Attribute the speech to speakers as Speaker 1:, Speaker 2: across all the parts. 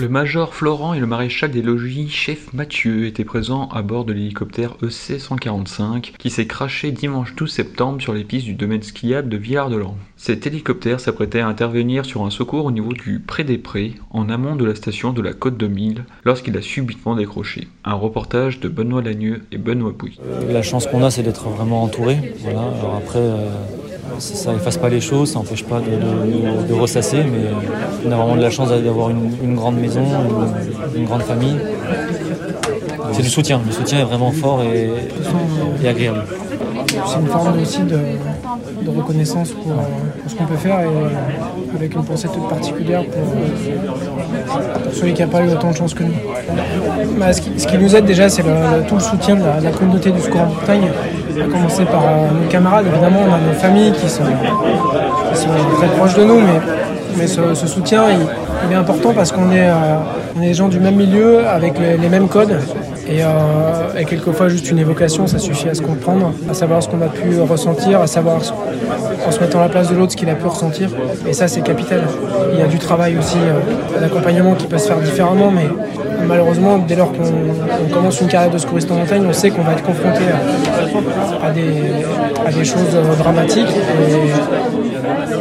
Speaker 1: Le major Florent et le maréchal des logis, chef Mathieu, étaient présents à bord de l'hélicoptère EC-145 qui s'est craché dimanche 12 septembre sur les pistes du domaine skiable de Villard-de-Lans. Cet hélicoptère s'apprêtait à intervenir sur un secours au niveau du Pré des Prés, en amont de la station de la Côte de Mille, lorsqu'il a subitement décroché. Un reportage de Benoît Lagneux et Benoît Bouy.
Speaker 2: La chance qu'on a, c'est d'être vraiment entouré. Voilà. Après, euh, ça efface pas les choses, ça n'empêche pas de, ressasser, mais on a vraiment de la chance d'avoir une, grande maison, une, grande famille. C'est du soutien, le soutien est vraiment fort et, agréable.
Speaker 3: C'est une forme aussi de, reconnaissance pour, ce qu'on peut faire et avec une pensée toute particulière pour, celui qui n'a pas eu autant de chance que nous. Bah, ce, qui, nous aide déjà, c'est tout le soutien de la, communauté du secours en montagne, à commencer par euh, nos camarades. Évidemment, on a nos familles qui sont, très proches de nous, mais, ce, soutien, est important parce qu'on est, euh, est des gens du même milieu, avec les mêmes codes. Euh, et, quelquefois, juste une évocation, ça suffit à se comprendre, à savoir ce qu'on a pu ressentir, à savoir en se mettant à la place de l'autre ce qu'il a pu ressentir. Et ça, c'est capital. Il y a du travail aussi d'accompagnement qui peut se faire différemment, mais malheureusement, dès lors qu'on commence une carrière de secouriste en montagne, on sait qu'on va être confronté à, des, choses dramatiques.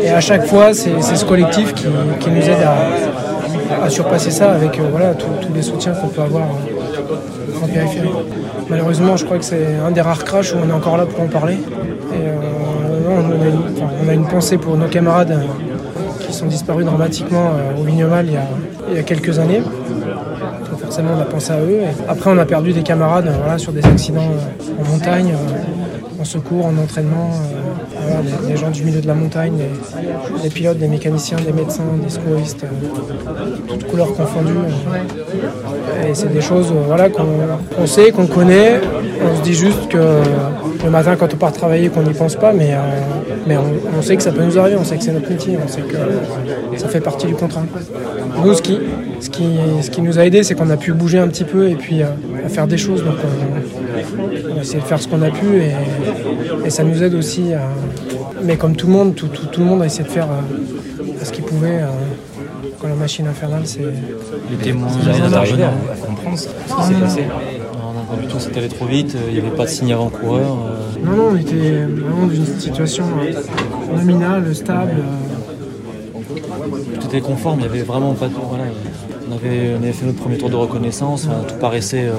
Speaker 3: Et, à chaque fois, c'est ce collectif qui, nous aide à, surpasser ça avec euh, voilà, tous les soutiens qu'on peut avoir en périphérie. Malheureusement, je crois que c'est un des rares crashs où on est encore là pour en parler. Euh, on, a une, pensée pour nos camarades euh, qui sont disparus dramatiquement euh, au Vignomal il y, a, quelques années. Forcément, on a pensé à eux. après, on a perdu des camarades sur des accidents en montagne, en secours, en entraînement des, gens du milieu de la montagne, des, pilotes, des mécaniciens, des médecins, des secouristes, euh, toutes couleurs confondues. Et c'est des choses euh, voilà, qu'on sait, qu'on connaît. On se dit juste que le matin, quand on part travailler, qu'on n'y pense pas, mais, euh, mais on, sait que ça peut nous arriver, on sait que c'est notre métier, on sait que ça fait partie du contrat. Nous, ce qui, ce qui, ce qui nous a aidé, c'est qu'on a pu bouger un petit peu et puis à faire des choses. Donc on, a essayé de faire ce qu'on a pu et, et ça nous aide aussi à, mais comme tout le monde, tout, le monde a essayé de faire euh, ce qu'il pouvait. Euh, quand la machine infernale, c'est.
Speaker 2: Les témoins, à comprendre ce qui s'est passé. Du tout, c'était allé trop vite, il n'y avait pas de signe avant-coureur.
Speaker 3: Euh. Non, non, on était vraiment dans une situation nominale, stable.
Speaker 2: Tout était conforme, il n'y avait vraiment pas de. Voilà, on, avait, on avait fait notre premier tour de reconnaissance, tout paraissait.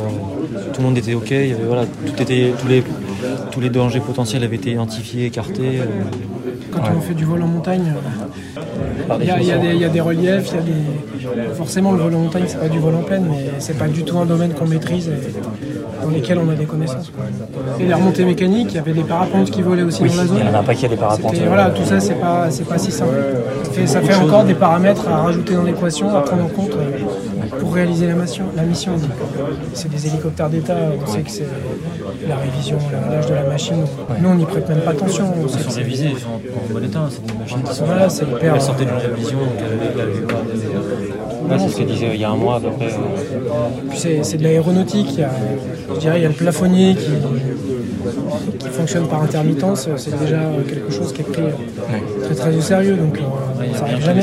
Speaker 2: tout le monde était OK, il y avait, voilà, tout était, tous les tous les dangers potentiels avaient été identifiés, écartés. Euh.
Speaker 3: Quand on fait du vol en montagne, il y, a des reliefs, il y a des... forcément le vol en montagne c'est pas du vol en plaine, mais c'est pas du tout un domaine qu'on maîtrise et dans lesquels on a des connaissances. Et les remontées mécaniques, il y avait des parapentes qui volaient aussi dans la zone.
Speaker 2: Il y en a qui a des parapentes.
Speaker 3: Voilà, tout ça c'est pas, pas si simple. Ça fait, encore des paramètres à rajouter dans l'équation, à prendre en compte. Euh, pour réaliser la mission. La mission. C'est des hélicoptères d'État, on sait que c'est la révision, l'âge de la machine. Nous, on n'y prête même pas attention.
Speaker 2: Ils sont révisés, ils sont en bon état, c'est des machines qui sont
Speaker 3: là. C'est hyper.
Speaker 2: Elles sortaient d'une révision, c'est ce disait il y a un mois à peu près.
Speaker 3: c'est de l'aéronautique, je dirais il y a le plafonnier qui, qui fonctionne par intermittence, c'est déjà quelque chose qui est pris très très au sérieux, donc euh, ça n'arrive jamais.